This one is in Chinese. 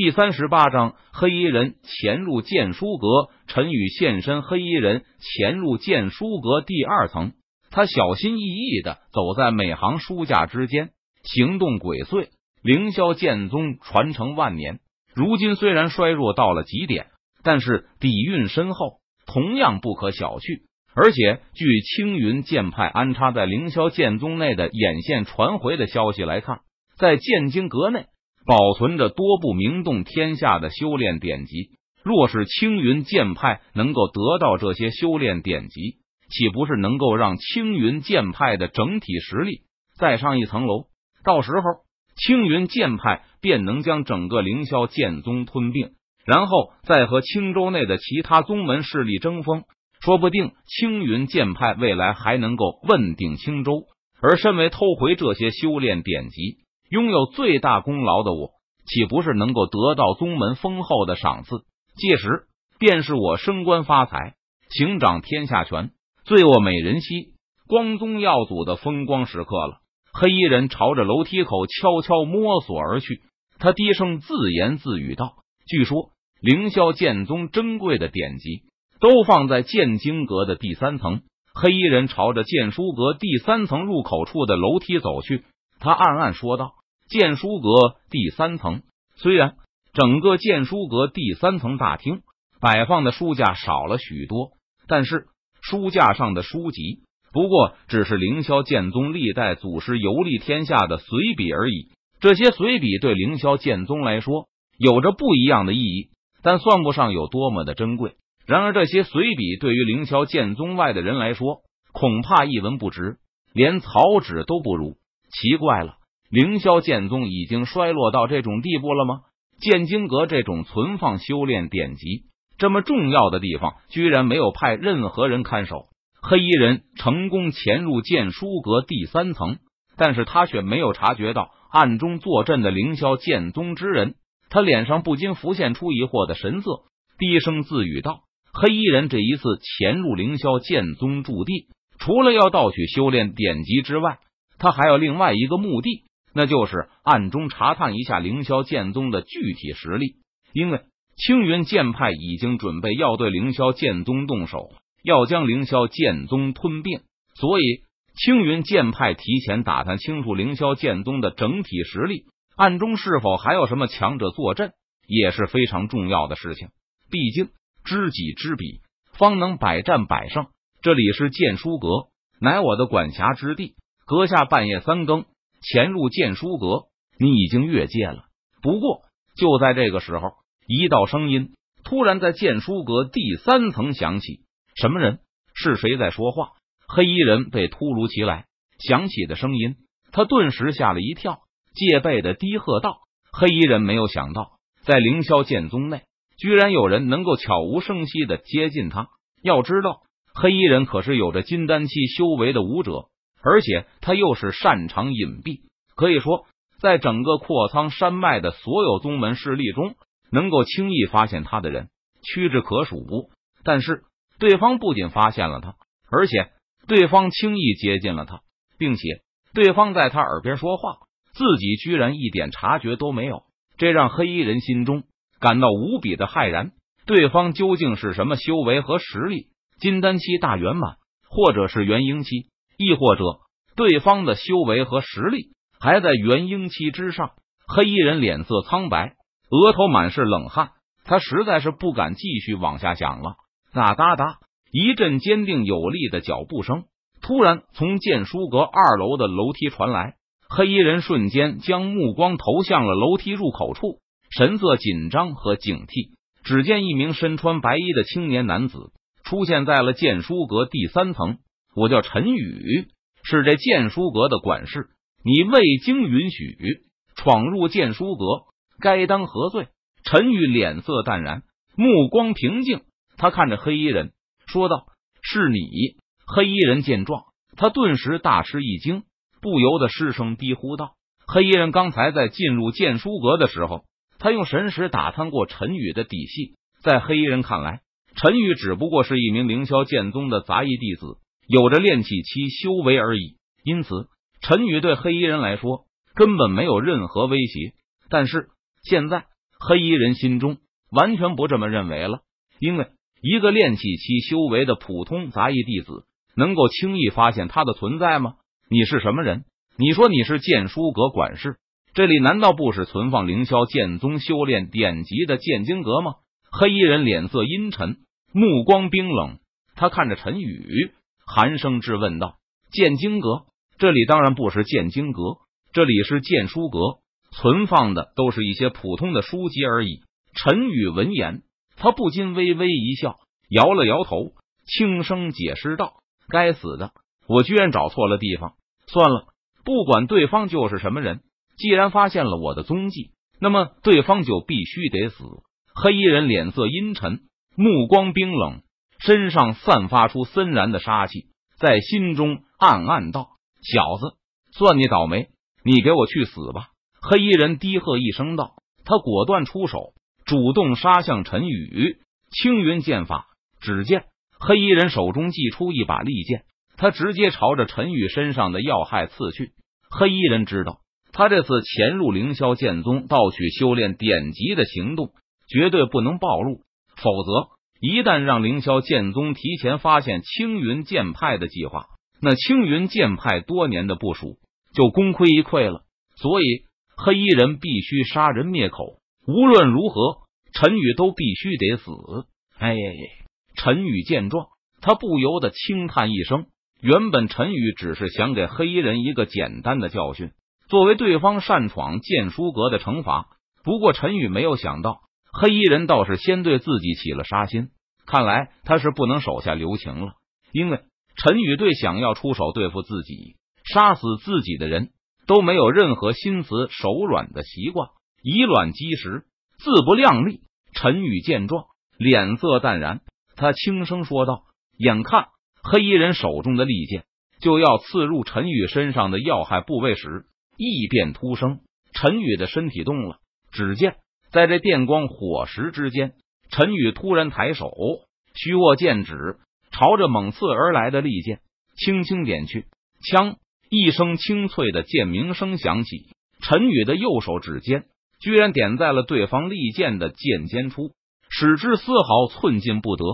第三十八章黑衣人潜入剑书阁。陈宇现身黑衣人潜入剑书阁第二层，他小心翼翼的走在每行书架之间，行动鬼祟。凌霄剑宗传承万年，如今虽然衰弱到了极点，但是底蕴深厚，同样不可小觑。而且，据青云剑派安插在凌霄剑宗内的眼线传回的消息来看，在剑经阁内。保存着多部名动天下的修炼典籍。若是青云剑派能够得到这些修炼典籍，岂不是能够让青云剑派的整体实力再上一层楼？到时候，青云剑派便能将整个凌霄剑宗吞并，然后再和青州内的其他宗门势力争锋。说不定青云剑派未来还能够问鼎青州。而身为偷回这些修炼典籍。拥有最大功劳的我，岂不是能够得到宗门丰厚的赏赐？届时便是我升官发财、行掌天下权、醉卧美人膝、光宗耀祖的风光时刻了。黑衣人朝着楼梯口悄悄摸索而去，他低声自言自语道：“据说凌霄剑宗珍贵的典籍都放在剑经阁的第三层。”黑衣人朝着剑书阁第三层入口处的楼梯走去，他暗暗说道。剑书阁第三层，虽然整个剑书阁第三层大厅摆放的书架少了许多，但是书架上的书籍不过只是凌霄剑宗历代祖师游历天下的随笔而已。这些随笔对凌霄剑宗来说有着不一样的意义，但算不上有多么的珍贵。然而，这些随笔对于凌霄剑宗外的人来说，恐怕一文不值，连草纸都不如。奇怪了。凌霄剑宗已经衰落到这种地步了吗？剑经阁这种存放修炼典籍这么重要的地方，居然没有派任何人看守。黑衣人成功潜入剑书阁第三层，但是他却没有察觉到暗中坐镇的凌霄剑宗之人。他脸上不禁浮现出疑惑的神色，低声自语道：“黑衣人这一次潜入凌霄剑宗驻地，除了要盗取修炼典籍之外，他还有另外一个目的。”那就是暗中查探一下凌霄剑宗的具体实力，因为青云剑派已经准备要对凌霄剑宗动手，要将凌霄剑宗吞并，所以青云剑派提前打探清楚凌霄剑宗的整体实力，暗中是否还有什么强者坐镇，也是非常重要的事情。毕竟知己知彼，方能百战百胜。这里是剑书阁，乃我的管辖之地。阁下半夜三更。潜入剑书阁，你已经越界了。不过就在这个时候，一道声音突然在剑书阁第三层响起：“什么人？是谁在说话？”黑衣人被突如其来响起的声音，他顿时吓了一跳，戒备的低喝道：“黑衣人没有想到，在凌霄剑宗内，居然有人能够悄无声息的接近他。要知道，黑衣人可是有着金丹期修为的武者。”而且他又是擅长隐蔽，可以说，在整个阔苍山脉的所有宗门势力中，能够轻易发现他的人屈指可数。但是，对方不仅发现了他，而且对方轻易接近了他，并且对方在他耳边说话，自己居然一点察觉都没有，这让黑衣人心中感到无比的骇然。对方究竟是什么修为和实力？金丹期大圆满，或者是元婴期？亦或者，对方的修为和实力还在元婴期之上。黑衣人脸色苍白，额头满是冷汗，他实在是不敢继续往下想了。哒哒哒，一阵坚定有力的脚步声突然从剑书阁二楼的楼梯传来。黑衣人瞬间将目光投向了楼梯入口处，神色紧张和警惕。只见一名身穿白衣的青年男子出现在了剑书阁第三层。我叫陈宇，是这剑书阁的管事。你未经允许闯入剑书阁，该当何罪？陈宇脸色淡然，目光平静。他看着黑衣人说道：“是你。”黑衣人见状，他顿时大吃一惊，不由得失声低呼道：“黑衣人刚才在进入剑书阁的时候，他用神识打探过陈宇的底细。在黑衣人看来，陈宇只不过是一名凌霄剑宗的杂役弟子。”有着炼气期修为而已，因此陈宇对黑衣人来说根本没有任何威胁。但是现在黑衣人心中完全不这么认为了，因为一个练气期修为的普通杂役弟子，能够轻易发现他的存在吗？你是什么人？你说你是剑书阁管事，这里难道不是存放凌霄剑宗修炼典籍的剑经阁吗？黑衣人脸色阴沉，目光冰冷，他看着陈宇，寒声质问道：“剑经阁？这里当然不是剑经阁，这里是剑书阁，存放的都是一些普通的书籍而已。”陈宇闻言，他不禁微微一笑，摇了摇头，轻声解释道：“该死的，我居然找错了地方。算了。”不管对方就是什么人，既然发现了我的踪迹，那么对方就必须得死。黑衣人脸色阴沉，目光冰冷，身上散发出森然的杀气，在心中暗暗道：“小子，算你倒霉，你给我去死吧！”黑衣人低喝一声道：“他果断出手，主动杀向陈宇。青云剑法，只见黑衣人手中祭出一把利剑，他直接朝着陈宇身上的要害刺去。”黑衣人知道，他这次潜入凌霄剑宗盗取修炼典籍的行动绝对不能暴露，否则一旦让凌霄剑宗提前发现青云剑派的计划，那青云剑派多年的部署就功亏一篑了。所以，黑衣人必须杀人灭口，无论如何，陈宇都必须得死。哎，陈宇见状，他不由得轻叹一声。原本陈宇只是想给黑衣人一个简单的教训，作为对方擅闯剑书阁的惩罚。不过陈宇没有想到，黑衣人倒是先对自己起了杀心。看来他是不能手下留情了，因为陈宇对想要出手对付自己、杀死自己的人都没有任何心慈手软的习惯，以卵击石，自不量力。陈宇见状，脸色淡然，他轻声说道：“眼看。”黑衣人手中的利剑就要刺入陈宇身上的要害部位时，异变突生。陈宇的身体动了，只见在这电光火石之间，陈宇突然抬手，虚握剑指，朝着猛刺而来的利剑轻轻点去。枪一声清脆的剑鸣声响起，陈宇的右手指尖居然点在了对方利剑的剑尖处，使之丝毫寸进不得。